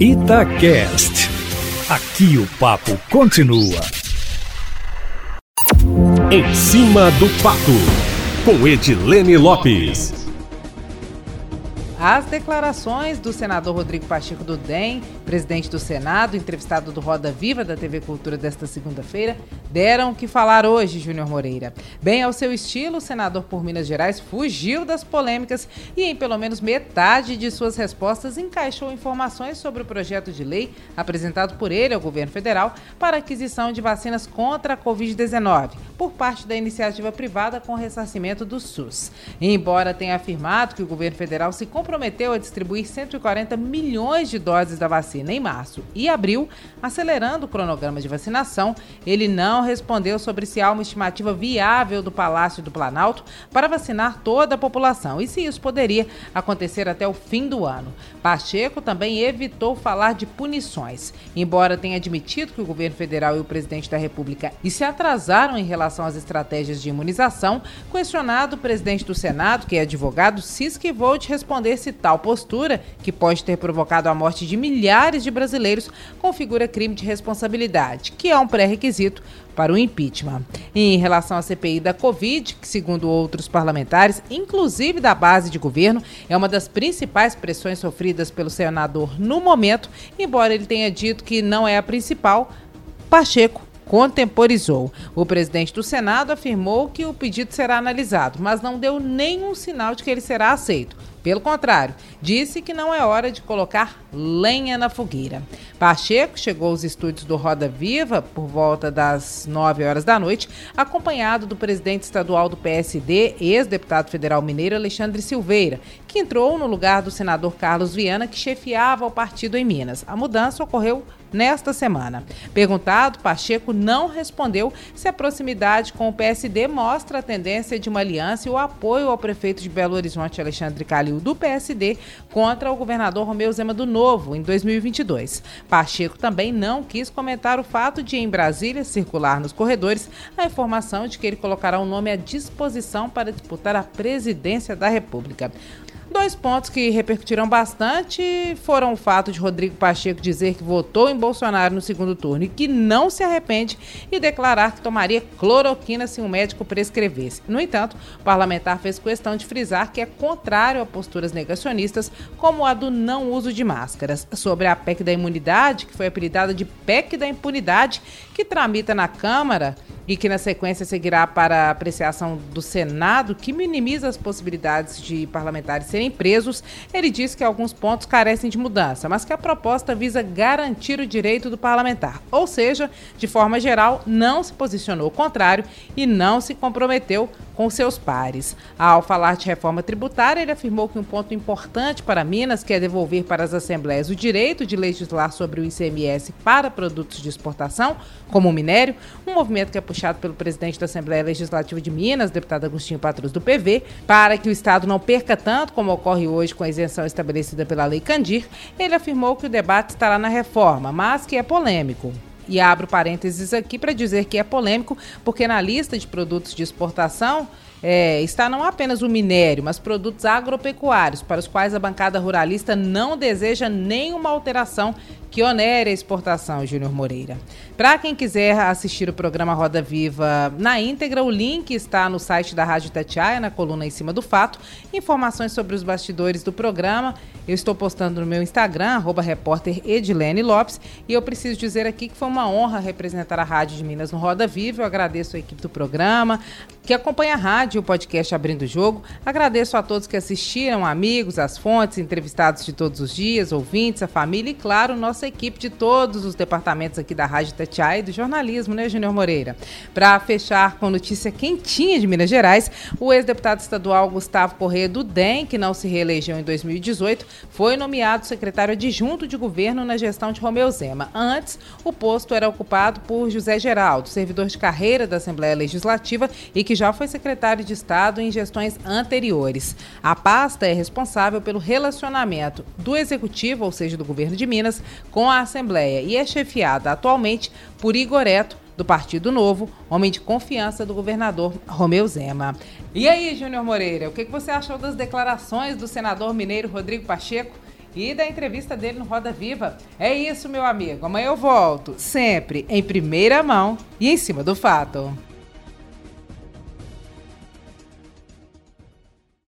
Itacast. Aqui o papo continua. Em cima do papo, com Edilene Lopes. As declarações do senador Rodrigo Pacheco do DEM, presidente do Senado, entrevistado do Roda Viva da TV Cultura desta segunda-feira, deram o que falar hoje, Júnior Moreira. Bem ao seu estilo, o senador por Minas Gerais fugiu das polêmicas e, em pelo menos metade de suas respostas, encaixou informações sobre o projeto de lei apresentado por ele ao governo federal para aquisição de vacinas contra a Covid-19, por parte da iniciativa privada com ressarcimento do SUS. embora tenha afirmado que o governo federal se comprometeu a distribuir 140 milhões de doses da vacina em março e abril, acelerando o cronograma de vacinação, ele não respondeu sobre se há uma estimativa viável do Palácio do Planalto para vacinar toda a população e se isso poderia acontecer até o fim do ano. Pacheco também evitou falar de punições, embora tenha admitido que o governo federal e o presidente da República se atrasaram em relação às estratégias de imunização. Questionado o presidente do Senado, que é advogado, se esquivou de responder se tal postura, que pode ter provocado a morte de milhares de brasileiros, configura crime de responsabilidade, que é um pré-requisito para o impeachment. E em relação à CPI da Covid, que, segundo outros parlamentares, inclusive da base de governo, é uma das principais pressões sofridas pelo senador no momento, embora ele tenha dito que não é a principal, Pacheco contemporizou. O presidente do Senado afirmou que o pedido será analisado, mas não deu nenhum sinal de que ele será aceito. Pelo contrário, disse que não é hora de colocar lenha na fogueira. Pacheco chegou aos estúdios do Roda Viva por volta das 9 horas da noite, acompanhado do presidente estadual do PSD, ex-deputado federal mineiro Alexandre Silveira, que entrou no lugar do senador Carlos Viana, que chefiava o partido em Minas. A mudança ocorreu nesta semana. Perguntado, Pacheco não respondeu se a proximidade com o PSD mostra a tendência de uma aliança e o apoio ao prefeito de Belo Horizonte, Alexandre Calil, do PSD, contra o governador Romeu Zema do Novo, em 2022. Pacheco também não quis comentar o fato de, em Brasília, circular nos corredores a informação de que ele colocará o um nome à disposição para disputar a presidência da República. Dois pontos que repercutiram bastante foram o fato de Rodrigo Pacheco dizer que votou em Bolsonaro no segundo turno e que não se arrepende e declarar que tomaria cloroquina se um médico prescrevesse. No entanto, o parlamentar fez questão de frisar que é contrário a posturas negacionistas, como a do não uso de máscaras. Sobre a PEC da imunidade, que foi apelidada de PEC da impunidade, que tramita na Câmara, e que na sequência seguirá para a apreciação do Senado, que minimiza as possibilidades de parlamentares serem presos, ele diz que alguns pontos carecem de mudança, mas que a proposta visa garantir o direito do parlamentar. Ou seja, de forma geral, não se posicionou contrário e não se comprometeu com seus pares. Ao falar de reforma tributária, ele afirmou que um ponto importante para Minas, que é devolver para as assembleias o direito de legislar sobre o ICMS para produtos de exportação, como o minério, um movimento que é pelo presidente da Assembleia Legislativa de Minas, deputado Agostinho Patrus do PV, para que o Estado não perca tanto como ocorre hoje com a isenção estabelecida pela Lei Candir, ele afirmou que o debate estará na reforma, mas que é polêmico. E abro parênteses aqui para dizer que é polêmico, porque na lista de produtos de exportação é, está não apenas o minério, mas produtos agropecuários, para os quais a bancada ruralista não deseja nenhuma alteração que onere a exportação, Júnior Moreira. Para quem quiser assistir o programa Roda Viva na íntegra, o link está no site da Rádio Tatiaia, na coluna em cima do fato. Informações sobre os bastidores do programa eu estou postando no meu Instagram, arroba Lopes, e eu preciso dizer aqui que foi uma honra representar a Rádio de Minas no Roda Viva. Eu agradeço a equipe do programa, que acompanha a rádio e o podcast Abrindo o Jogo. Agradeço a todos que assistiram, amigos, as fontes, entrevistados de todos os dias, ouvintes, a família e, claro, nosso nossa equipe de todos os departamentos aqui da Rádio Tatiaia e do jornalismo, né, Júnior Moreira? Para fechar com notícia quentinha de Minas Gerais, o ex-deputado estadual Gustavo Corrêa do DEM, que não se reelegeu em 2018, foi nomeado secretário adjunto de governo na gestão de Romeu Zema. Antes, o posto era ocupado por José Geraldo, servidor de carreira da Assembleia Legislativa e que já foi secretário de Estado em gestões anteriores. A pasta é responsável pelo relacionamento do executivo, ou seja, do governo de Minas, com a Assembleia e é chefiada atualmente por Igoreto, do Partido Novo, homem de confiança do governador Romeu Zema. E aí, Júnior Moreira, o que você achou das declarações do senador mineiro Rodrigo Pacheco e da entrevista dele no Roda Viva. É isso, meu amigo. Amanhã eu volto, sempre em primeira mão e em cima do fato.